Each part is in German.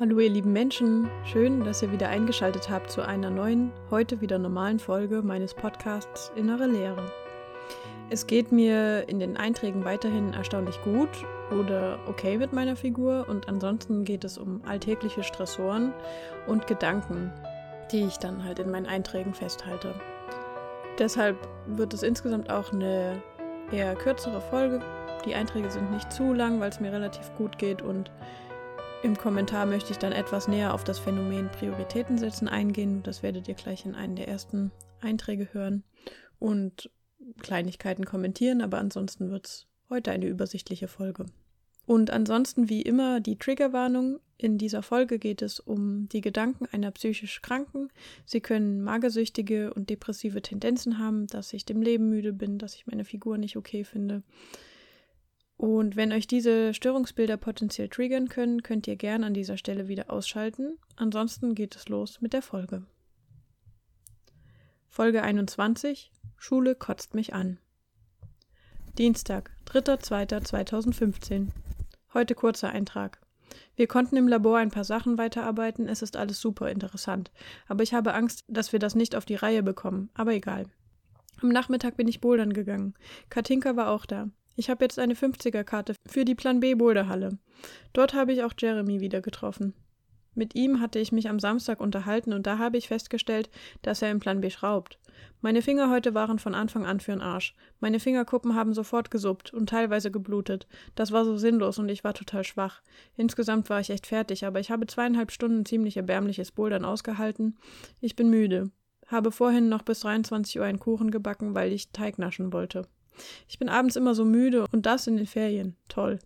Hallo ihr lieben Menschen, schön, dass ihr wieder eingeschaltet habt zu einer neuen, heute wieder normalen Folge meines Podcasts Innere Lehre. Es geht mir in den Einträgen weiterhin erstaunlich gut oder okay mit meiner Figur und ansonsten geht es um alltägliche Stressoren und Gedanken, die ich dann halt in meinen Einträgen festhalte. Deshalb wird es insgesamt auch eine eher kürzere Folge. Die Einträge sind nicht zu lang, weil es mir relativ gut geht und im Kommentar möchte ich dann etwas näher auf das Phänomen Prioritäten setzen eingehen. Das werdet ihr gleich in einem der ersten Einträge hören und Kleinigkeiten kommentieren, aber ansonsten wird es heute eine übersichtliche Folge. Und ansonsten wie immer die Triggerwarnung. In dieser Folge geht es um die Gedanken einer psychisch Kranken. Sie können magersüchtige und depressive Tendenzen haben, dass ich dem Leben müde bin, dass ich meine Figur nicht okay finde, und wenn euch diese Störungsbilder potenziell triggern können, könnt ihr gern an dieser Stelle wieder ausschalten. Ansonsten geht es los mit der Folge. Folge 21 Schule kotzt mich an. Dienstag, 3.2.2015. Heute kurzer Eintrag. Wir konnten im Labor ein paar Sachen weiterarbeiten, es ist alles super interessant. Aber ich habe Angst, dass wir das nicht auf die Reihe bekommen. Aber egal. Am Nachmittag bin ich bouldern gegangen. Katinka war auch da. Ich habe jetzt eine 50er-Karte für die Plan B Boulderhalle. Dort habe ich auch Jeremy wieder getroffen. Mit ihm hatte ich mich am Samstag unterhalten und da habe ich festgestellt, dass er im Plan B schraubt. Meine Finger heute waren von Anfang an für'n Arsch. Meine Fingerkuppen haben sofort gesuppt und teilweise geblutet. Das war so sinnlos und ich war total schwach. Insgesamt war ich echt fertig, aber ich habe zweieinhalb Stunden ziemlich erbärmliches Bouldern ausgehalten. Ich bin müde. Habe vorhin noch bis 23 Uhr einen Kuchen gebacken, weil ich Teig naschen wollte. Ich bin abends immer so müde und das in den Ferien. Toll.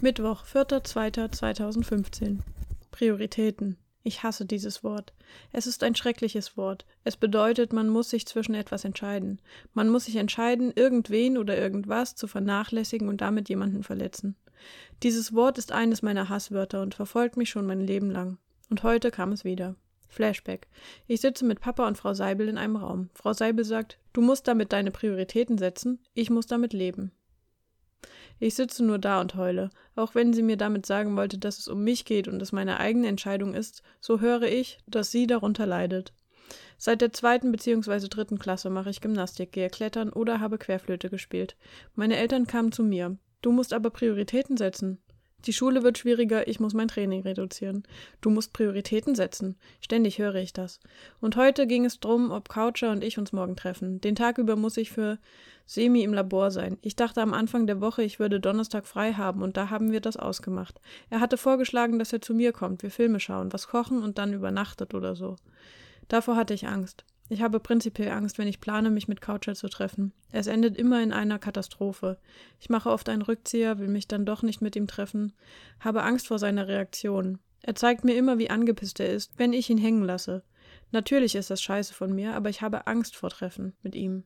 Mittwoch, 4.2.2015. Prioritäten. Ich hasse dieses Wort. Es ist ein schreckliches Wort. Es bedeutet, man muss sich zwischen etwas entscheiden. Man muss sich entscheiden, irgendwen oder irgendwas zu vernachlässigen und damit jemanden verletzen. Dieses Wort ist eines meiner Hasswörter und verfolgt mich schon mein Leben lang. Und heute kam es wieder. Flashback. Ich sitze mit Papa und Frau Seibel in einem Raum. Frau Seibel sagt, du musst damit deine Prioritäten setzen, ich muss damit leben. Ich sitze nur da und heule. Auch wenn sie mir damit sagen wollte, dass es um mich geht und es meine eigene Entscheidung ist, so höre ich, dass sie darunter leidet. Seit der zweiten bzw. dritten Klasse mache ich Gymnastik, gehe klettern oder habe Querflöte gespielt. Meine Eltern kamen zu mir. Du musst aber Prioritäten setzen. Die Schule wird schwieriger, ich muss mein Training reduzieren. Du musst Prioritäten setzen. Ständig höre ich das. Und heute ging es drum, ob Coucher und ich uns morgen treffen. Den Tag über muss ich für Semi im Labor sein. Ich dachte am Anfang der Woche, ich würde Donnerstag frei haben und da haben wir das ausgemacht. Er hatte vorgeschlagen, dass er zu mir kommt, wir Filme schauen, was kochen und dann übernachtet oder so. Davor hatte ich Angst. Ich habe prinzipiell Angst, wenn ich plane, mich mit Coucher zu treffen. Es endet immer in einer Katastrophe. Ich mache oft einen Rückzieher, will mich dann doch nicht mit ihm treffen, habe Angst vor seiner Reaktion. Er zeigt mir immer, wie angepisst er ist, wenn ich ihn hängen lasse. Natürlich ist das scheiße von mir, aber ich habe Angst vor Treffen mit ihm.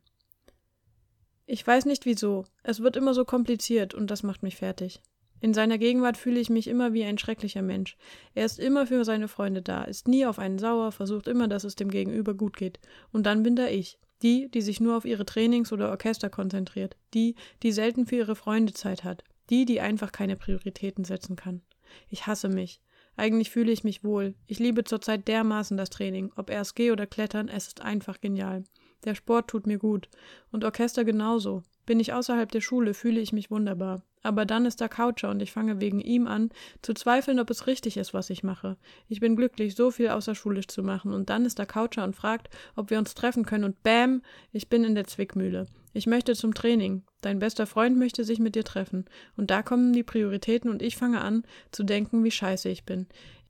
Ich weiß nicht wieso. Es wird immer so kompliziert und das macht mich fertig. In seiner Gegenwart fühle ich mich immer wie ein schrecklicher Mensch. Er ist immer für seine Freunde da, ist nie auf einen sauer, versucht immer, dass es dem Gegenüber gut geht. Und dann bin da ich. Die, die sich nur auf ihre Trainings oder Orchester konzentriert. Die, die selten für ihre Freunde Zeit hat. Die, die einfach keine Prioritäten setzen kann. Ich hasse mich. Eigentlich fühle ich mich wohl. Ich liebe zurzeit dermaßen das Training. Ob RSG oder Klettern, es ist einfach genial. Der Sport tut mir gut. Und Orchester genauso. Bin ich außerhalb der Schule, fühle ich mich wunderbar. Aber dann ist da Coucher und ich fange wegen ihm an, zu zweifeln, ob es richtig ist, was ich mache. Ich bin glücklich, so viel außerschulisch zu machen. Und dann ist da Coucher und fragt, ob wir uns treffen können. Und bäm, ich bin in der Zwickmühle. Ich möchte zum Training. Dein bester Freund möchte sich mit dir treffen. Und da kommen die Prioritäten und ich fange an, zu denken, wie scheiße ich bin.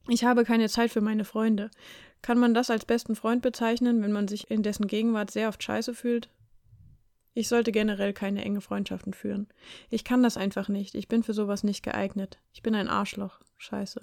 Ich habe keine Zeit für meine Freunde. Kann man das als besten Freund bezeichnen, wenn man sich in dessen Gegenwart sehr oft scheiße fühlt? Ich sollte generell keine enge Freundschaften führen. Ich kann das einfach nicht. Ich bin für sowas nicht geeignet. Ich bin ein Arschloch. Scheiße.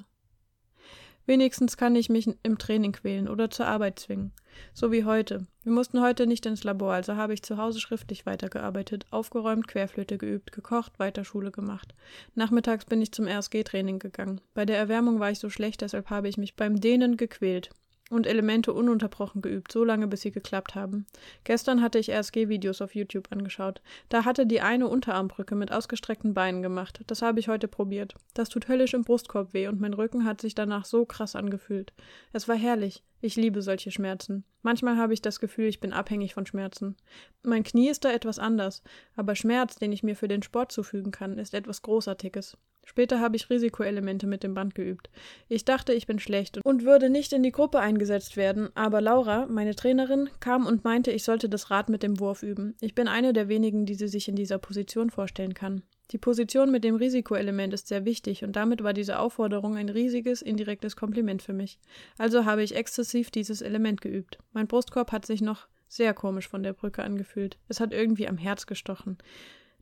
Wenigstens kann ich mich im Training quälen oder zur Arbeit zwingen. So wie heute. Wir mussten heute nicht ins Labor, also habe ich zu Hause schriftlich weitergearbeitet, aufgeräumt, Querflöte geübt, gekocht, weiter Schule gemacht. Nachmittags bin ich zum RSG-Training gegangen. Bei der Erwärmung war ich so schlecht, deshalb habe ich mich beim Dehnen gequält. Und Elemente ununterbrochen geübt, so lange bis sie geklappt haben. Gestern hatte ich RSG-Videos auf YouTube angeschaut. Da hatte die eine Unterarmbrücke mit ausgestreckten Beinen gemacht. Das habe ich heute probiert. Das tut höllisch im Brustkorb weh und mein Rücken hat sich danach so krass angefühlt. Es war herrlich. Ich liebe solche Schmerzen. Manchmal habe ich das Gefühl, ich bin abhängig von Schmerzen. Mein Knie ist da etwas anders, aber Schmerz, den ich mir für den Sport zufügen kann, ist etwas Großartiges. Später habe ich Risikoelemente mit dem Band geübt. Ich dachte, ich bin schlecht und würde nicht in die Gruppe eingesetzt werden, aber Laura, meine Trainerin, kam und meinte, ich sollte das Rad mit dem Wurf üben. Ich bin eine der wenigen, die sie sich in dieser Position vorstellen kann. Die Position mit dem Risikoelement ist sehr wichtig und damit war diese Aufforderung ein riesiges, indirektes Kompliment für mich. Also habe ich exzessiv dieses Element geübt. Mein Brustkorb hat sich noch sehr komisch von der Brücke angefühlt. Es hat irgendwie am Herz gestochen.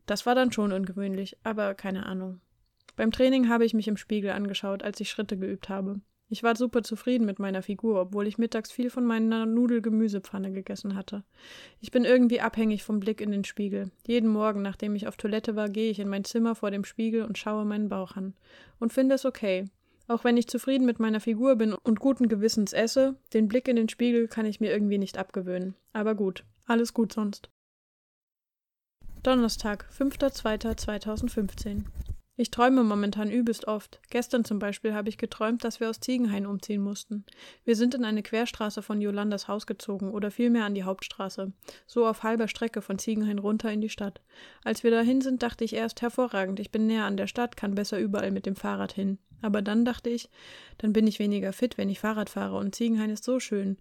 Das war dann schon ungewöhnlich, aber keine Ahnung. Beim Training habe ich mich im Spiegel angeschaut, als ich Schritte geübt habe. Ich war super zufrieden mit meiner Figur, obwohl ich mittags viel von meiner Nudelgemüsepfanne gegessen hatte. Ich bin irgendwie abhängig vom Blick in den Spiegel. Jeden Morgen, nachdem ich auf Toilette war, gehe ich in mein Zimmer vor dem Spiegel und schaue meinen Bauch an. Und finde es okay. Auch wenn ich zufrieden mit meiner Figur bin und guten Gewissens esse, den Blick in den Spiegel kann ich mir irgendwie nicht abgewöhnen. Aber gut, alles gut sonst. Donnerstag, 5.2.2015 ich träume momentan übelst oft. Gestern zum Beispiel habe ich geträumt, dass wir aus Ziegenhain umziehen mussten. Wir sind in eine Querstraße von Jolandas Haus gezogen oder vielmehr an die Hauptstraße, so auf halber Strecke von Ziegenhain runter in die Stadt. Als wir dahin sind, dachte ich erst hervorragend, ich bin näher an der Stadt, kann besser überall mit dem Fahrrad hin. Aber dann dachte ich, dann bin ich weniger fit, wenn ich Fahrrad fahre und Ziegenhain ist so schön.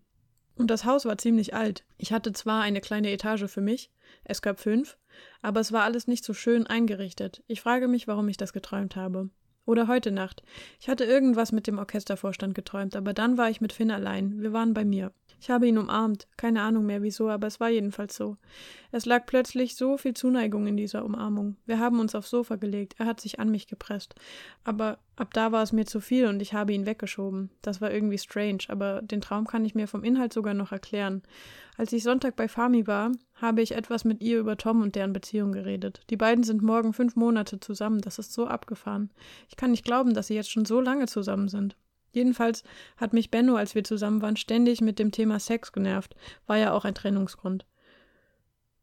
Und das Haus war ziemlich alt. Ich hatte zwar eine kleine Etage für mich, es gab fünf, aber es war alles nicht so schön eingerichtet. Ich frage mich, warum ich das geträumt habe. Oder heute Nacht. Ich hatte irgendwas mit dem Orchestervorstand geträumt, aber dann war ich mit Finn allein. Wir waren bei mir. Ich habe ihn umarmt. Keine Ahnung mehr wieso, aber es war jedenfalls so. Es lag plötzlich so viel Zuneigung in dieser Umarmung. Wir haben uns aufs Sofa gelegt. Er hat sich an mich gepresst. Aber ab da war es mir zu viel und ich habe ihn weggeschoben. Das war irgendwie strange, aber den Traum kann ich mir vom Inhalt sogar noch erklären. Als ich Sonntag bei Fami war, habe ich etwas mit ihr über Tom und deren Beziehung geredet. Die beiden sind morgen fünf Monate zusammen. Das ist so abgefahren. Ich kann nicht glauben, dass sie jetzt schon so lange zusammen sind. Jedenfalls hat mich Benno, als wir zusammen waren, ständig mit dem Thema Sex genervt. War ja auch ein Trennungsgrund.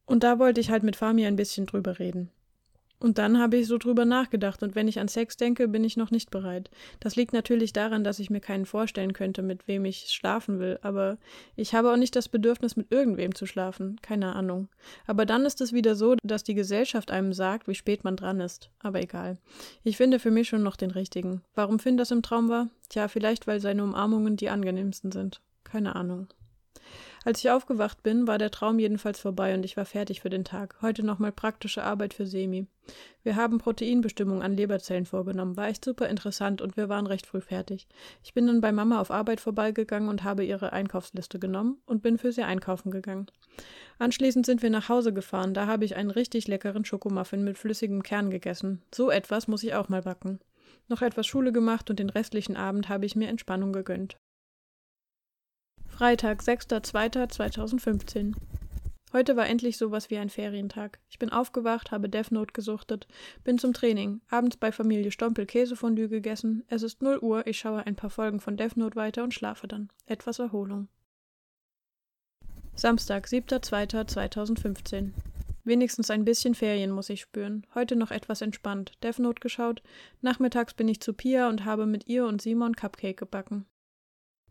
Und da wollte ich halt mit Fami ein bisschen drüber reden. Und dann habe ich so drüber nachgedacht und wenn ich an Sex denke, bin ich noch nicht bereit. Das liegt natürlich daran, dass ich mir keinen vorstellen könnte, mit wem ich schlafen will, aber ich habe auch nicht das Bedürfnis, mit irgendwem zu schlafen, keine Ahnung. Aber dann ist es wieder so, dass die Gesellschaft einem sagt, wie spät man dran ist. Aber egal. Ich finde für mich schon noch den richtigen. Warum Finn das im Traum war? Tja, vielleicht weil seine Umarmungen die angenehmsten sind. Keine Ahnung. Als ich aufgewacht bin, war der Traum jedenfalls vorbei und ich war fertig für den Tag. Heute nochmal praktische Arbeit für Semi. Wir haben Proteinbestimmung an Leberzellen vorgenommen. War echt super interessant und wir waren recht früh fertig. Ich bin dann bei Mama auf Arbeit vorbeigegangen und habe ihre Einkaufsliste genommen und bin für sie einkaufen gegangen. Anschließend sind wir nach Hause gefahren. Da habe ich einen richtig leckeren Schokomuffin mit flüssigem Kern gegessen. So etwas muss ich auch mal backen. Noch etwas Schule gemacht und den restlichen Abend habe ich mir Entspannung gegönnt. Freitag, 6.2.2015. Heute war endlich sowas wie ein Ferientag. Ich bin aufgewacht, habe Death Note gesuchtet, bin zum Training, abends bei Familie Stompel Käsefondue gegessen. Es ist 0 Uhr, ich schaue ein paar Folgen von Death Note weiter und schlafe dann. Etwas Erholung. Samstag, 7.2.2015. Wenigstens ein bisschen Ferien muss ich spüren. Heute noch etwas entspannt. Death Note geschaut. Nachmittags bin ich zu Pia und habe mit ihr und Simon Cupcake gebacken.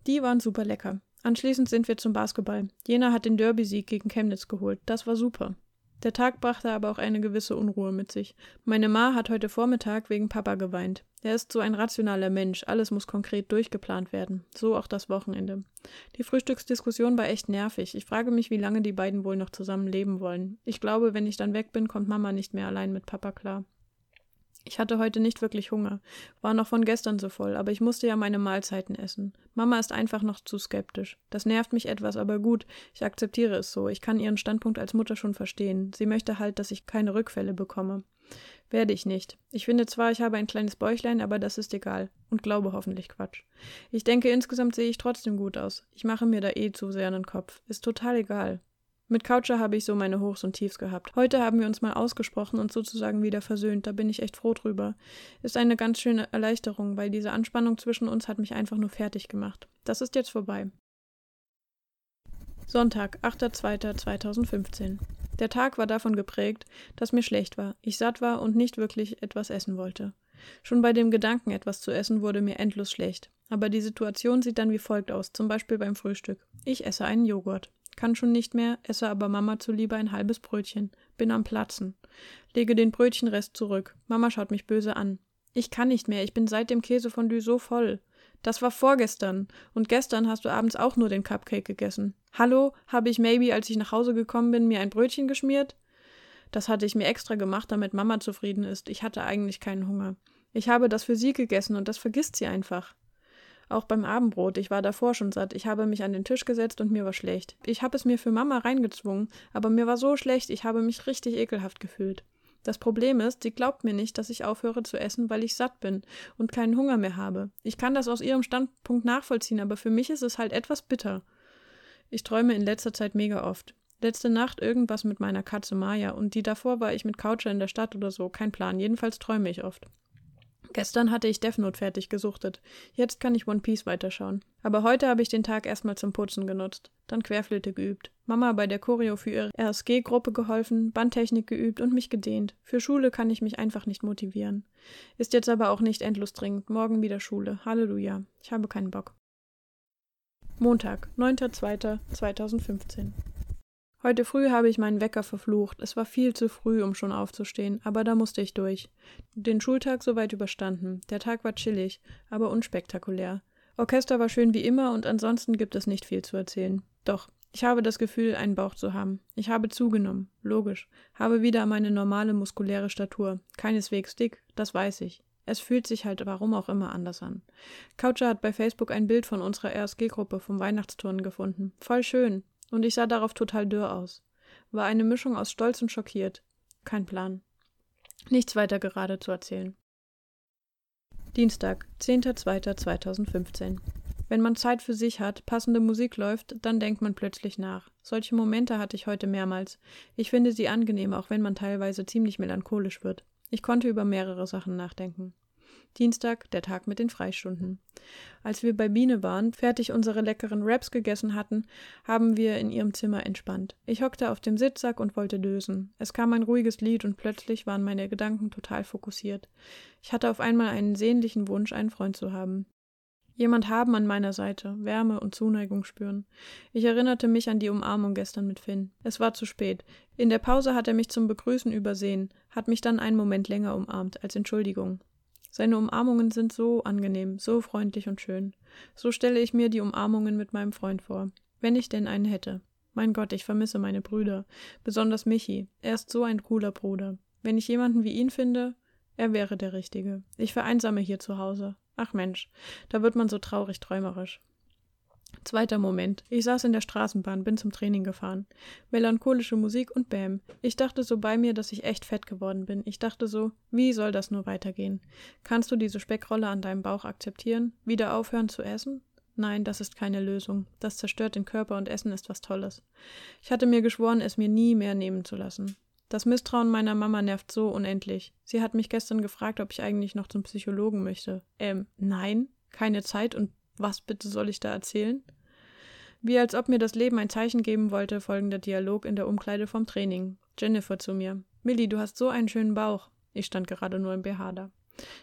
Die waren super lecker. Anschließend sind wir zum Basketball. Jena hat den Derby-Sieg gegen Chemnitz geholt. Das war super. Der Tag brachte aber auch eine gewisse Unruhe mit sich. Meine Ma hat heute Vormittag wegen Papa geweint. Er ist so ein rationaler Mensch, alles muss konkret durchgeplant werden. So auch das Wochenende. Die Frühstücksdiskussion war echt nervig. Ich frage mich, wie lange die beiden wohl noch zusammen leben wollen. Ich glaube, wenn ich dann weg bin, kommt Mama nicht mehr allein mit Papa klar. Ich hatte heute nicht wirklich Hunger, war noch von gestern so voll, aber ich musste ja meine Mahlzeiten essen. Mama ist einfach noch zu skeptisch. Das nervt mich etwas, aber gut, ich akzeptiere es so. Ich kann ihren Standpunkt als Mutter schon verstehen. Sie möchte halt, dass ich keine Rückfälle bekomme. Werde ich nicht. Ich finde zwar, ich habe ein kleines Bäuchlein, aber das ist egal. Und glaube hoffentlich Quatsch. Ich denke, insgesamt sehe ich trotzdem gut aus. Ich mache mir da eh zu sehr einen Kopf. Ist total egal. Mit Coucher habe ich so meine Hochs und Tiefs gehabt. Heute haben wir uns mal ausgesprochen und sozusagen wieder versöhnt. Da bin ich echt froh drüber. Ist eine ganz schöne Erleichterung, weil diese Anspannung zwischen uns hat mich einfach nur fertig gemacht. Das ist jetzt vorbei. Sonntag, 8.2.2015. Der Tag war davon geprägt, dass mir schlecht war, ich satt war und nicht wirklich etwas essen wollte. Schon bei dem Gedanken, etwas zu essen, wurde mir endlos schlecht. Aber die Situation sieht dann wie folgt aus, zum Beispiel beim Frühstück. Ich esse einen Joghurt. Kann schon nicht mehr, esse aber Mama zuliebe ein halbes Brötchen. Bin am Platzen. Lege den Brötchenrest zurück. Mama schaut mich böse an. Ich kann nicht mehr, ich bin seit dem Käsefondue so voll. Das war vorgestern. Und gestern hast du abends auch nur den Cupcake gegessen. Hallo, habe ich maybe, als ich nach Hause gekommen bin, mir ein Brötchen geschmiert? Das hatte ich mir extra gemacht, damit Mama zufrieden ist. Ich hatte eigentlich keinen Hunger. Ich habe das für sie gegessen und das vergisst sie einfach. Auch beim Abendbrot, ich war davor schon satt. Ich habe mich an den Tisch gesetzt und mir war schlecht. Ich habe es mir für Mama reingezwungen, aber mir war so schlecht, ich habe mich richtig ekelhaft gefühlt. Das Problem ist, sie glaubt mir nicht, dass ich aufhöre zu essen, weil ich satt bin und keinen Hunger mehr habe. Ich kann das aus ihrem Standpunkt nachvollziehen, aber für mich ist es halt etwas bitter. Ich träume in letzter Zeit mega oft. Letzte Nacht irgendwas mit meiner Katze Maya und die davor war ich mit Coucher in der Stadt oder so, kein Plan, jedenfalls träume ich oft. Gestern hatte ich Death Note fertig gesuchtet. Jetzt kann ich One Piece weiterschauen. Aber heute habe ich den Tag erstmal zum Putzen genutzt. Dann Querflöte geübt. Mama bei der Choreo für ihre RSG-Gruppe geholfen, Bandtechnik geübt und mich gedehnt. Für Schule kann ich mich einfach nicht motivieren. Ist jetzt aber auch nicht endlos dringend. Morgen wieder Schule. Halleluja. Ich habe keinen Bock. Montag, 9.2.2015 Heute früh habe ich meinen Wecker verflucht. Es war viel zu früh, um schon aufzustehen, aber da musste ich durch. Den Schultag soweit überstanden. Der Tag war chillig, aber unspektakulär. Orchester war schön wie immer und ansonsten gibt es nicht viel zu erzählen. Doch, ich habe das Gefühl, einen Bauch zu haben. Ich habe zugenommen, logisch, habe wieder meine normale muskuläre Statur. Keineswegs dick, das weiß ich. Es fühlt sich halt warum auch immer anders an. Coucher hat bei Facebook ein Bild von unserer RSG-Gruppe vom Weihnachtsturnen gefunden. Voll schön und ich sah darauf total dürr aus. War eine Mischung aus Stolz und schockiert. Kein Plan. Nichts weiter gerade zu erzählen. Dienstag, 10.02.2015. Wenn man Zeit für sich hat, passende Musik läuft, dann denkt man plötzlich nach. Solche Momente hatte ich heute mehrmals. Ich finde sie angenehm, auch wenn man teilweise ziemlich melancholisch wird. Ich konnte über mehrere Sachen nachdenken. Dienstag, der Tag mit den Freistunden. Als wir bei Biene waren, fertig unsere leckeren Wraps gegessen hatten, haben wir in ihrem Zimmer entspannt. Ich hockte auf dem Sitzsack und wollte lösen. Es kam ein ruhiges Lied und plötzlich waren meine Gedanken total fokussiert. Ich hatte auf einmal einen sehnlichen Wunsch, einen Freund zu haben. Jemand haben an meiner Seite, Wärme und Zuneigung spüren. Ich erinnerte mich an die Umarmung gestern mit Finn. Es war zu spät. In der Pause hat er mich zum Begrüßen übersehen, hat mich dann einen Moment länger umarmt, als Entschuldigung. Seine Umarmungen sind so angenehm, so freundlich und schön. So stelle ich mir die Umarmungen mit meinem Freund vor. Wenn ich denn einen hätte. Mein Gott, ich vermisse meine Brüder. Besonders Michi. Er ist so ein cooler Bruder. Wenn ich jemanden wie ihn finde, er wäre der Richtige. Ich vereinsame hier zu Hause. Ach Mensch, da wird man so traurig träumerisch. Zweiter Moment. Ich saß in der Straßenbahn, bin zum Training gefahren. Melancholische Musik und Bäm. Ich dachte so bei mir, dass ich echt fett geworden bin. Ich dachte so, wie soll das nur weitergehen? Kannst du diese Speckrolle an deinem Bauch akzeptieren? Wieder aufhören zu essen? Nein, das ist keine Lösung. Das zerstört den Körper und Essen ist was Tolles. Ich hatte mir geschworen, es mir nie mehr nehmen zu lassen. Das Misstrauen meiner Mama nervt so unendlich. Sie hat mich gestern gefragt, ob ich eigentlich noch zum Psychologen möchte. Ähm, nein, keine Zeit und was bitte soll ich da erzählen? Wie als ob mir das Leben ein Zeichen geben wollte, folgender Dialog in der Umkleide vom Training. Jennifer zu mir. Millie, du hast so einen schönen Bauch. Ich stand gerade nur im BH da.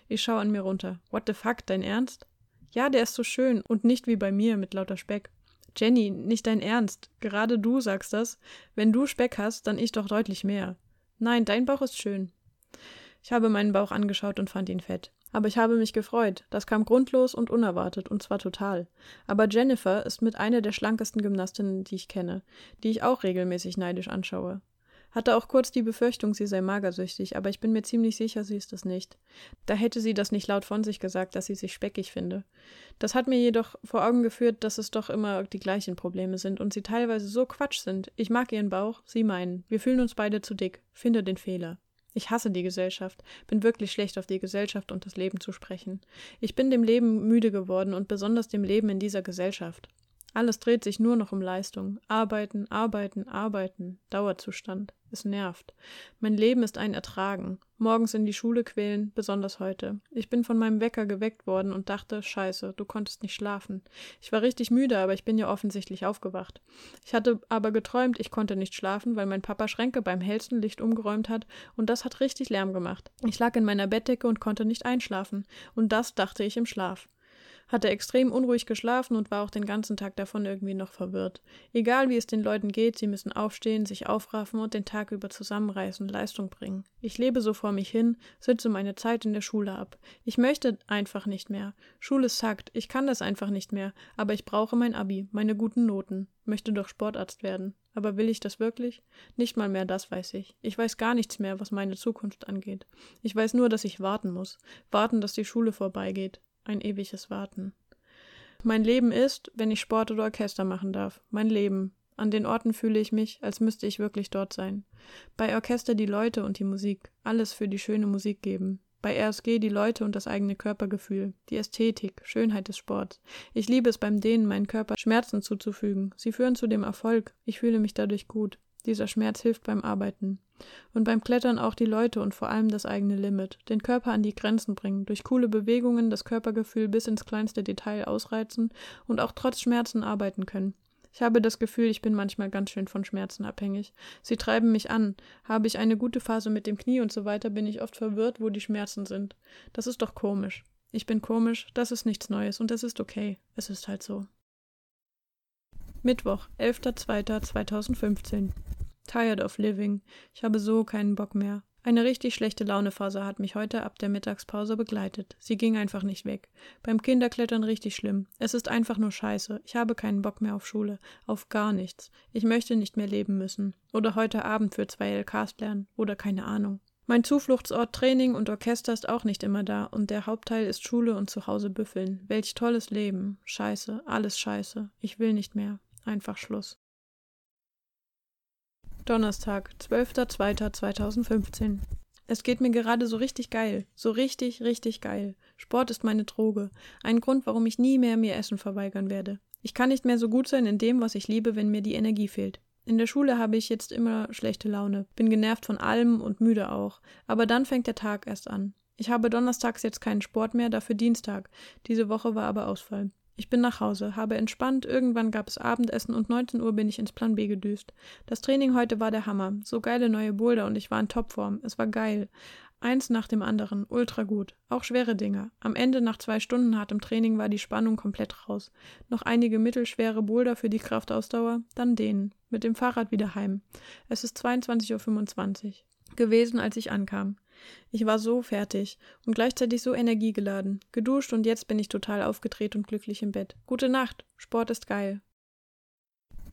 Ich schaue an mir runter. What the fuck, dein Ernst? Ja, der ist so schön und nicht wie bei mir mit lauter Speck. Jenny, nicht dein Ernst. Gerade du sagst das. Wenn du Speck hast, dann ich doch deutlich mehr. Nein, dein Bauch ist schön. Ich habe meinen Bauch angeschaut und fand ihn fett. Aber ich habe mich gefreut. Das kam grundlos und unerwartet, und zwar total. Aber Jennifer ist mit einer der schlankesten Gymnastinnen, die ich kenne, die ich auch regelmäßig neidisch anschaue. Hatte auch kurz die Befürchtung, sie sei magersüchtig, aber ich bin mir ziemlich sicher, sie ist es nicht. Da hätte sie das nicht laut von sich gesagt, dass sie sich speckig finde. Das hat mir jedoch vor Augen geführt, dass es doch immer die gleichen Probleme sind und sie teilweise so Quatsch sind. Ich mag ihren Bauch, sie meinen. Wir fühlen uns beide zu dick. Finde den Fehler. Ich hasse die Gesellschaft, bin wirklich schlecht auf die Gesellschaft und das Leben zu sprechen. Ich bin dem Leben müde geworden und besonders dem Leben in dieser Gesellschaft. Alles dreht sich nur noch um Leistung. Arbeiten, arbeiten, arbeiten. Dauerzustand. Es nervt. Mein Leben ist ein Ertragen. Morgens in die Schule quälen, besonders heute. Ich bin von meinem Wecker geweckt worden und dachte, scheiße, du konntest nicht schlafen. Ich war richtig müde, aber ich bin ja offensichtlich aufgewacht. Ich hatte aber geträumt, ich konnte nicht schlafen, weil mein Papa Schränke beim hellsten Licht umgeräumt hat und das hat richtig Lärm gemacht. Ich lag in meiner Bettdecke und konnte nicht einschlafen. Und das dachte ich im Schlaf hatte extrem unruhig geschlafen und war auch den ganzen Tag davon irgendwie noch verwirrt. Egal wie es den Leuten geht, sie müssen aufstehen, sich aufraffen und den Tag über zusammenreißen, Leistung bringen. Ich lebe so vor mich hin, sitze meine Zeit in der Schule ab. Ich möchte einfach nicht mehr. Schule sackt, ich kann das einfach nicht mehr, aber ich brauche mein Abi, meine guten Noten, möchte doch Sportarzt werden. Aber will ich das wirklich? Nicht mal mehr das weiß ich. Ich weiß gar nichts mehr, was meine Zukunft angeht. Ich weiß nur, dass ich warten muss. Warten, dass die Schule vorbeigeht ein ewiges Warten. Mein Leben ist, wenn ich Sport oder Orchester machen darf. Mein Leben. An den Orten fühle ich mich, als müsste ich wirklich dort sein. Bei Orchester die Leute und die Musik, alles für die schöne Musik geben. Bei RSG die Leute und das eigene Körpergefühl, die Ästhetik, Schönheit des Sports. Ich liebe es beim Dehnen, meinen Körper Schmerzen zuzufügen. Sie führen zu dem Erfolg. Ich fühle mich dadurch gut. Dieser Schmerz hilft beim Arbeiten. Und beim Klettern auch die Leute und vor allem das eigene Limit. Den Körper an die Grenzen bringen, durch coole Bewegungen das Körpergefühl bis ins kleinste Detail ausreizen und auch trotz Schmerzen arbeiten können. Ich habe das Gefühl, ich bin manchmal ganz schön von Schmerzen abhängig. Sie treiben mich an. Habe ich eine gute Phase mit dem Knie und so weiter, bin ich oft verwirrt, wo die Schmerzen sind. Das ist doch komisch. Ich bin komisch, das ist nichts Neues und es ist okay. Es ist halt so. Mittwoch, 11.02.2015. Tired of living. Ich habe so keinen Bock mehr. Eine richtig schlechte Launephase hat mich heute ab der Mittagspause begleitet. Sie ging einfach nicht weg. Beim Kinderklettern richtig schlimm. Es ist einfach nur scheiße. Ich habe keinen Bock mehr auf Schule. Auf gar nichts. Ich möchte nicht mehr leben müssen. Oder heute Abend für zwei LKs lernen. Oder keine Ahnung. Mein Zufluchtsort Training und Orchester ist auch nicht immer da und der Hauptteil ist Schule und zu Hause büffeln. Welch tolles Leben. Scheiße, alles scheiße. Ich will nicht mehr. Einfach Schluss. Donnerstag, 12.02.2015. Es geht mir gerade so richtig geil. So richtig, richtig geil. Sport ist meine Droge. Ein Grund, warum ich nie mehr mir Essen verweigern werde. Ich kann nicht mehr so gut sein in dem, was ich liebe, wenn mir die Energie fehlt. In der Schule habe ich jetzt immer schlechte Laune, bin genervt von allem und müde auch. Aber dann fängt der Tag erst an. Ich habe donnerstags jetzt keinen Sport mehr, dafür Dienstag. Diese Woche war aber Ausfall. Ich bin nach Hause, habe entspannt, irgendwann gab es Abendessen und 19 Uhr bin ich ins Plan B gedüst. Das Training heute war der Hammer. So geile neue Boulder und ich war in Topform. Es war geil. Eins nach dem anderen, ultra gut. Auch schwere Dinger. Am Ende nach zwei Stunden hartem Training war die Spannung komplett raus. Noch einige mittelschwere Boulder für die Kraftausdauer, dann denen. Mit dem Fahrrad wieder heim. Es ist 22.25 Uhr gewesen, als ich ankam. Ich war so fertig und gleichzeitig so energiegeladen. Geduscht und jetzt bin ich total aufgedreht und glücklich im Bett. Gute Nacht. Sport ist geil.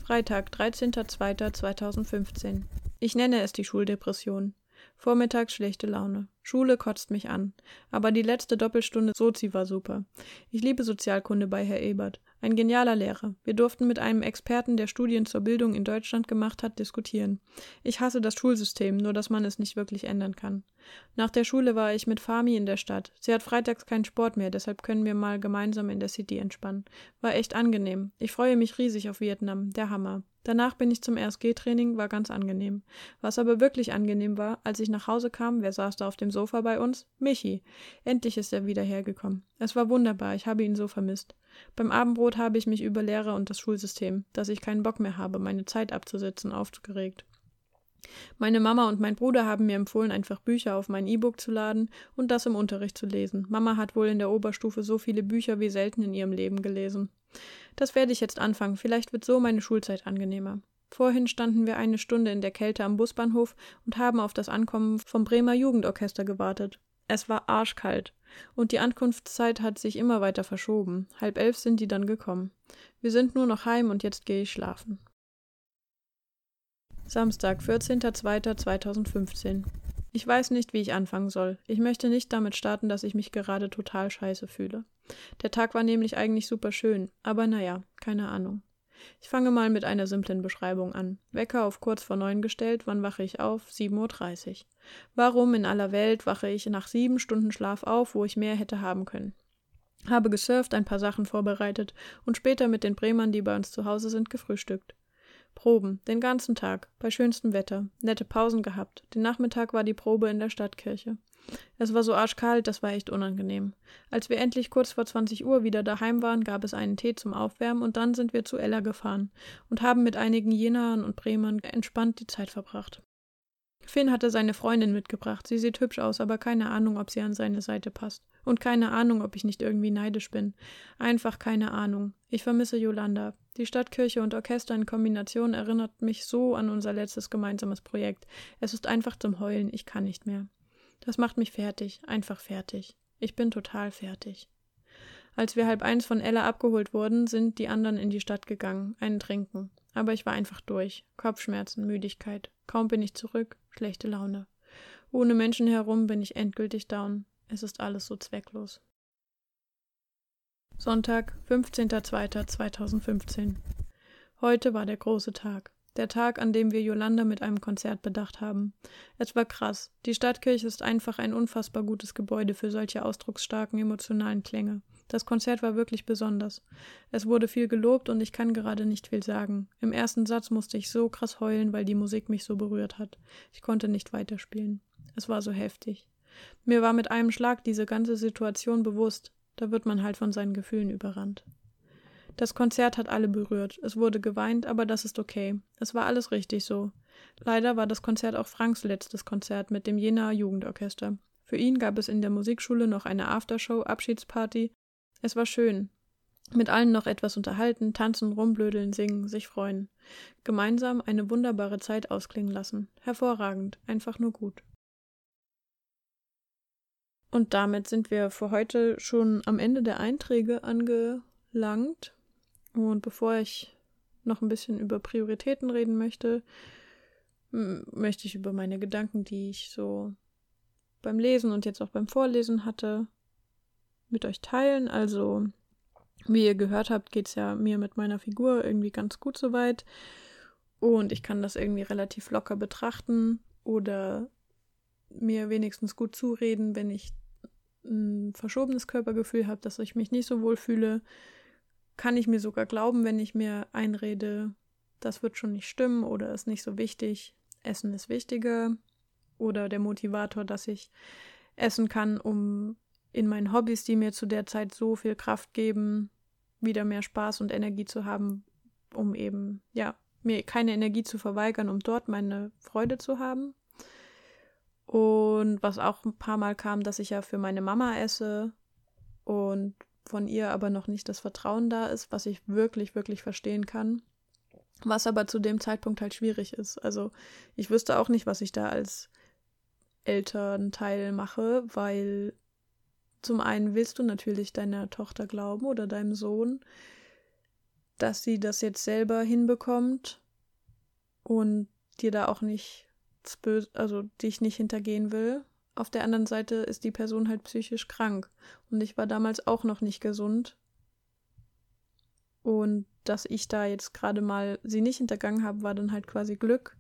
Freitag, 13.02.2015. Ich nenne es die Schuldepression. Vormittags schlechte Laune. Schule kotzt mich an. Aber die letzte Doppelstunde Sozi war super. Ich liebe Sozialkunde bei Herr Ebert. Ein genialer Lehrer. Wir durften mit einem Experten, der Studien zur Bildung in Deutschland gemacht hat, diskutieren. Ich hasse das Schulsystem, nur dass man es nicht wirklich ändern kann. Nach der Schule war ich mit Fami in der Stadt. Sie hat freitags keinen Sport mehr, deshalb können wir mal gemeinsam in der City entspannen. War echt angenehm. Ich freue mich riesig auf Vietnam. Der Hammer. Danach bin ich zum RSG-Training, war ganz angenehm. Was aber wirklich angenehm war, als ich nach Hause kam, wer saß da auf dem Sofa bei uns? Michi. Endlich ist er wieder hergekommen. Es war wunderbar, ich habe ihn so vermisst. Beim Abendbrot habe ich mich über Lehrer und das Schulsystem, dass ich keinen Bock mehr habe, meine Zeit abzusitzen, aufgeregt. Meine Mama und mein Bruder haben mir empfohlen, einfach Bücher auf mein E-Book zu laden und das im Unterricht zu lesen. Mama hat wohl in der Oberstufe so viele Bücher wie selten in ihrem Leben gelesen. Das werde ich jetzt anfangen, vielleicht wird so meine Schulzeit angenehmer. Vorhin standen wir eine Stunde in der Kälte am Busbahnhof und haben auf das Ankommen vom Bremer Jugendorchester gewartet. Es war arschkalt. Und die Ankunftszeit hat sich immer weiter verschoben. Halb elf sind die dann gekommen. Wir sind nur noch heim und jetzt gehe ich schlafen. Samstag, 14.02.2015. Ich weiß nicht, wie ich anfangen soll. Ich möchte nicht damit starten, dass ich mich gerade total scheiße fühle. Der Tag war nämlich eigentlich super schön, aber naja, keine Ahnung. Ich fange mal mit einer simplen Beschreibung an. Wecker auf kurz vor neun gestellt, wann wache ich auf? 7.30 Uhr. Warum in aller Welt wache ich nach sieben Stunden Schlaf auf, wo ich mehr hätte haben können? Habe gesurft, ein paar Sachen vorbereitet und später mit den Bremern, die bei uns zu Hause sind, gefrühstückt. Proben, den ganzen Tag, bei schönstem Wetter, nette Pausen gehabt. Den Nachmittag war die Probe in der Stadtkirche. Es war so arschkalt, das war echt unangenehm. Als wir endlich kurz vor 20 Uhr wieder daheim waren, gab es einen Tee zum Aufwärmen und dann sind wir zu Ella gefahren und haben mit einigen Jenern und Bremern entspannt die Zeit verbracht. Finn hatte seine Freundin mitgebracht. Sie sieht hübsch aus, aber keine Ahnung, ob sie an seine Seite passt. Und keine Ahnung, ob ich nicht irgendwie neidisch bin. Einfach keine Ahnung. Ich vermisse Yolanda. Die Stadtkirche und Orchester in Kombination erinnert mich so an unser letztes gemeinsames Projekt. Es ist einfach zum Heulen. Ich kann nicht mehr. Das macht mich fertig. Einfach fertig. Ich bin total fertig. Als wir halb eins von Ella abgeholt wurden, sind die anderen in die Stadt gegangen, einen trinken. Aber ich war einfach durch. Kopfschmerzen, Müdigkeit. Kaum bin ich zurück, schlechte Laune. Ohne Menschen herum bin ich endgültig down. Es ist alles so zwecklos. Sonntag, 15.02.2015. Heute war der große Tag. Der Tag, an dem wir Yolanda mit einem Konzert bedacht haben. Es war krass. Die Stadtkirche ist einfach ein unfassbar gutes Gebäude für solche ausdrucksstarken emotionalen Klänge. Das Konzert war wirklich besonders. Es wurde viel gelobt und ich kann gerade nicht viel sagen. Im ersten Satz musste ich so krass heulen, weil die Musik mich so berührt hat. Ich konnte nicht weiterspielen. Es war so heftig. Mir war mit einem Schlag diese ganze Situation bewusst. Da wird man halt von seinen Gefühlen überrannt. Das Konzert hat alle berührt. Es wurde geweint, aber das ist okay. Es war alles richtig so. Leider war das Konzert auch Franks letztes Konzert mit dem Jenaer Jugendorchester. Für ihn gab es in der Musikschule noch eine Aftershow-Abschiedsparty. Es war schön. Mit allen noch etwas unterhalten, tanzen, rumblödeln, singen, sich freuen. Gemeinsam eine wunderbare Zeit ausklingen lassen. Hervorragend, einfach nur gut. Und damit sind wir für heute schon am Ende der Einträge angelangt. Und bevor ich noch ein bisschen über Prioritäten reden möchte, möchte ich über meine Gedanken, die ich so beim Lesen und jetzt auch beim Vorlesen hatte, mit euch teilen. Also, wie ihr gehört habt, geht es ja mir mit meiner Figur irgendwie ganz gut soweit. Und ich kann das irgendwie relativ locker betrachten oder mir wenigstens gut zureden, wenn ich ein verschobenes Körpergefühl habe, dass ich mich nicht so wohl fühle, kann ich mir sogar glauben, wenn ich mir einrede, das wird schon nicht stimmen oder ist nicht so wichtig. Essen ist wichtiger. Oder der Motivator, dass ich essen kann, um in meinen Hobbys, die mir zu der Zeit so viel Kraft geben, wieder mehr Spaß und Energie zu haben, um eben, ja, mir keine Energie zu verweigern, um dort meine Freude zu haben. Und was auch ein paar Mal kam, dass ich ja für meine Mama esse und von ihr aber noch nicht das Vertrauen da ist, was ich wirklich, wirklich verstehen kann. Was aber zu dem Zeitpunkt halt schwierig ist. Also ich wüsste auch nicht, was ich da als Elternteil mache, weil zum einen willst du natürlich deiner Tochter glauben oder deinem Sohn, dass sie das jetzt selber hinbekommt und dir da auch nicht also dich nicht hintergehen will. Auf der anderen Seite ist die Person halt psychisch krank. Und ich war damals auch noch nicht gesund. Und dass ich da jetzt gerade mal sie nicht hintergangen habe, war dann halt quasi Glück.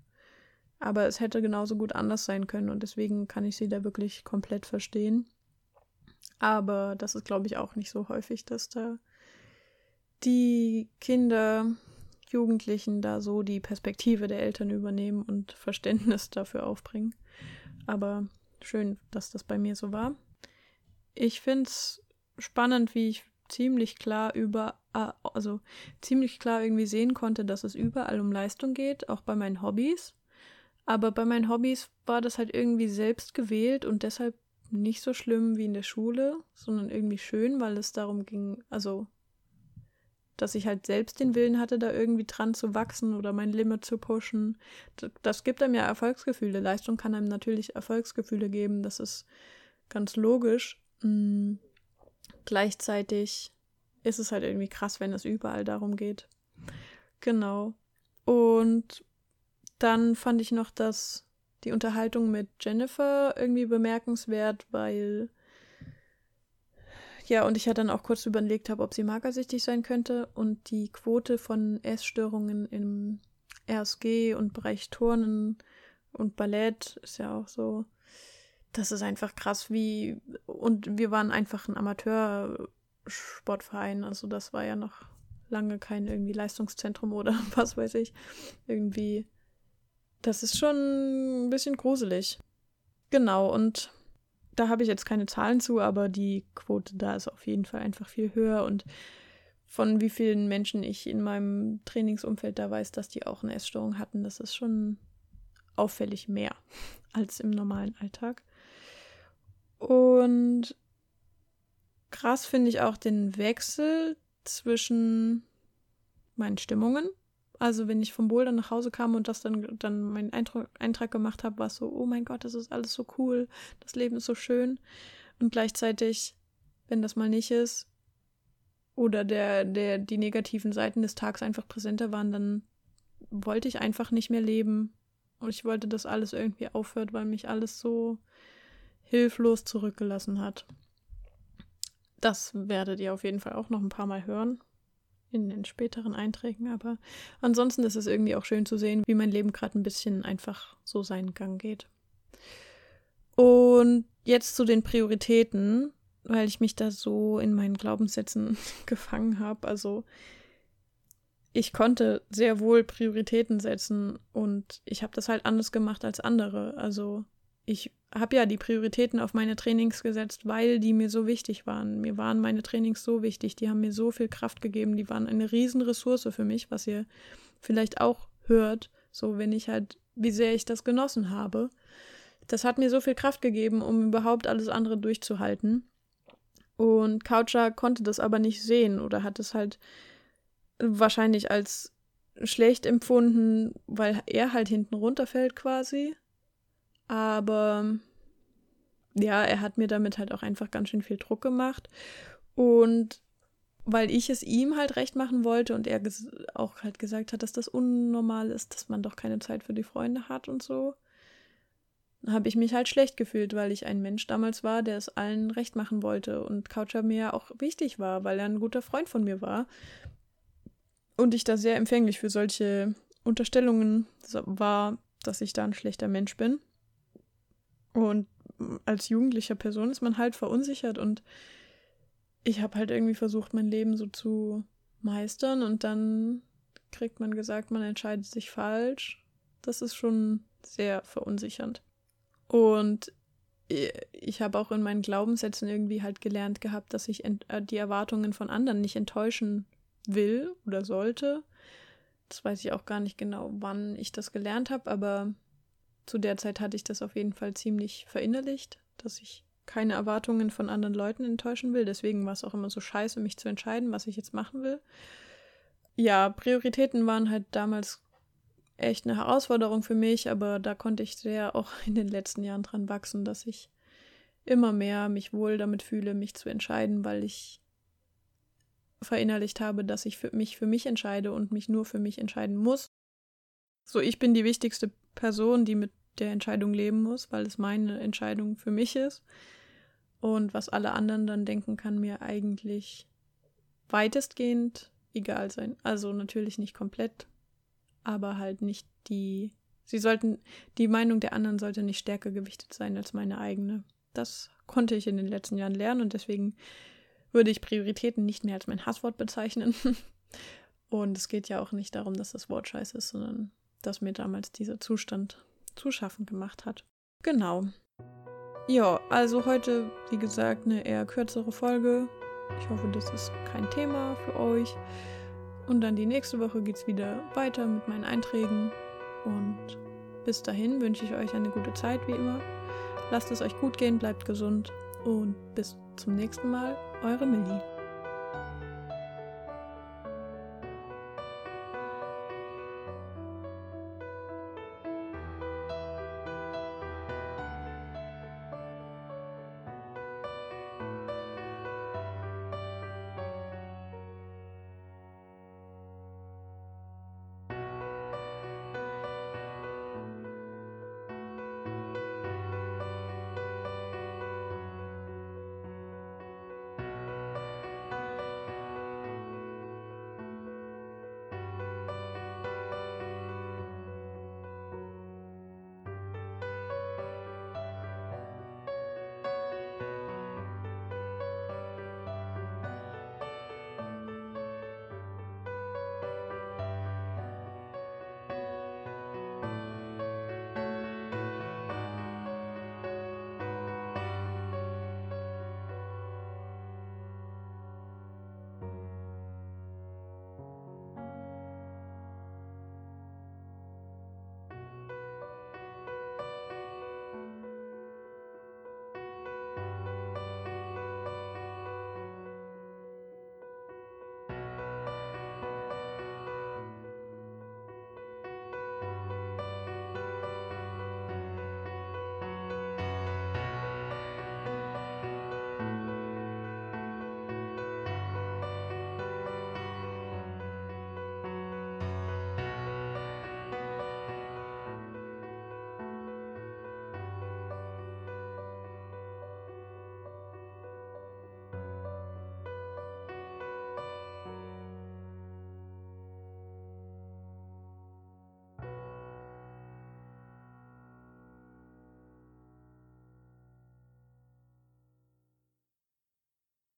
Aber es hätte genauso gut anders sein können und deswegen kann ich sie da wirklich komplett verstehen. Aber das ist, glaube ich, auch nicht so häufig, dass da die Kinder Jugendlichen da so die Perspektive der Eltern übernehmen und Verständnis dafür aufbringen. Aber schön, dass das bei mir so war. Ich finde es spannend, wie ich ziemlich klar über, also ziemlich klar irgendwie sehen konnte, dass es überall um Leistung geht, auch bei meinen Hobbys. Aber bei meinen Hobbys war das halt irgendwie selbst gewählt und deshalb nicht so schlimm wie in der Schule, sondern irgendwie schön, weil es darum ging, also dass ich halt selbst den Willen hatte, da irgendwie dran zu wachsen oder mein Limit zu pushen. Das gibt einem ja Erfolgsgefühle. Leistung kann einem natürlich Erfolgsgefühle geben. Das ist ganz logisch. Mhm. Gleichzeitig ist es halt irgendwie krass, wenn es überall darum geht. Genau. Und dann fand ich noch, dass die Unterhaltung mit Jennifer irgendwie bemerkenswert, weil ja, und ich ja dann auch kurz überlegt habe, ob sie magersüchtig sein könnte. Und die Quote von Essstörungen im RSG und Bereich Turnen und Ballett ist ja auch so. Das ist einfach krass, wie. Und wir waren einfach ein Amateursportverein. Also, das war ja noch lange kein irgendwie Leistungszentrum oder was weiß ich. Irgendwie. Das ist schon ein bisschen gruselig. Genau, und da habe ich jetzt keine Zahlen zu, aber die Quote da ist auf jeden Fall einfach viel höher und von wie vielen Menschen ich in meinem Trainingsumfeld da weiß, dass die auch eine Essstörung hatten, das ist schon auffällig mehr als im normalen Alltag. Und krass finde ich auch den Wechsel zwischen meinen Stimmungen. Also wenn ich vom Boulder nach Hause kam und das dann, dann meinen Eintrag, Eintrag gemacht habe, war es so, oh mein Gott, das ist alles so cool, das Leben ist so schön. Und gleichzeitig, wenn das mal nicht ist, oder der, der, die negativen Seiten des Tags einfach präsenter waren, dann wollte ich einfach nicht mehr leben. Und ich wollte, dass alles irgendwie aufhört, weil mich alles so hilflos zurückgelassen hat. Das werdet ihr auf jeden Fall auch noch ein paar Mal hören in den späteren Einträgen, aber ansonsten ist es irgendwie auch schön zu sehen, wie mein Leben gerade ein bisschen einfach so seinen Gang geht. Und jetzt zu den Prioritäten, weil ich mich da so in meinen Glaubenssätzen gefangen habe. Also ich konnte sehr wohl Prioritäten setzen und ich habe das halt anders gemacht als andere. Also ich habe ja die Prioritäten auf meine Trainings gesetzt, weil die mir so wichtig waren. Mir waren meine Trainings so wichtig, die haben mir so viel Kraft gegeben, die waren eine Riesenressource für mich, was ihr vielleicht auch hört, so wenn ich halt, wie sehr ich das genossen habe. Das hat mir so viel Kraft gegeben, um überhaupt alles andere durchzuhalten. Und Coucher konnte das aber nicht sehen oder hat es halt wahrscheinlich als schlecht empfunden, weil er halt hinten runterfällt quasi aber ja, er hat mir damit halt auch einfach ganz schön viel Druck gemacht. Und weil ich es ihm halt recht machen wollte und er auch halt gesagt hat, dass das unnormal ist, dass man doch keine Zeit für die Freunde hat und so, habe ich mich halt schlecht gefühlt, weil ich ein Mensch damals war, der es allen recht machen wollte und Coucher mir ja auch wichtig war, weil er ein guter Freund von mir war. Und ich da sehr empfänglich für solche Unterstellungen war, dass ich da ein schlechter Mensch bin. Und als jugendlicher Person ist man halt verunsichert und ich habe halt irgendwie versucht, mein Leben so zu meistern und dann kriegt man gesagt, man entscheidet sich falsch. Das ist schon sehr verunsichernd. Und ich habe auch in meinen Glaubenssätzen irgendwie halt gelernt gehabt, dass ich äh, die Erwartungen von anderen nicht enttäuschen will oder sollte. Das weiß ich auch gar nicht genau, wann ich das gelernt habe, aber zu der Zeit hatte ich das auf jeden Fall ziemlich verinnerlicht, dass ich keine Erwartungen von anderen Leuten enttäuschen will. Deswegen war es auch immer so scheiße, mich zu entscheiden, was ich jetzt machen will. Ja, Prioritäten waren halt damals echt eine Herausforderung für mich, aber da konnte ich sehr auch in den letzten Jahren dran wachsen, dass ich immer mehr mich wohl damit fühle, mich zu entscheiden, weil ich verinnerlicht habe, dass ich für mich für mich entscheide und mich nur für mich entscheiden muss. So, ich bin die wichtigste Person, die mit der Entscheidung leben muss, weil es meine Entscheidung für mich ist. Und was alle anderen dann denken, kann mir eigentlich weitestgehend egal sein. Also natürlich nicht komplett, aber halt nicht die. Sie sollten, die Meinung der anderen sollte nicht stärker gewichtet sein als meine eigene. Das konnte ich in den letzten Jahren lernen und deswegen würde ich Prioritäten nicht mehr als mein Hasswort bezeichnen. und es geht ja auch nicht darum, dass das Wort scheiße ist, sondern dass mir damals dieser Zustand zu schaffen gemacht hat. Genau. Ja, also heute, wie gesagt, eine eher kürzere Folge. Ich hoffe, das ist kein Thema für euch. Und dann die nächste Woche geht es wieder weiter mit meinen Einträgen. Und bis dahin wünsche ich euch eine gute Zeit, wie immer. Lasst es euch gut gehen, bleibt gesund und bis zum nächsten Mal, eure Millie.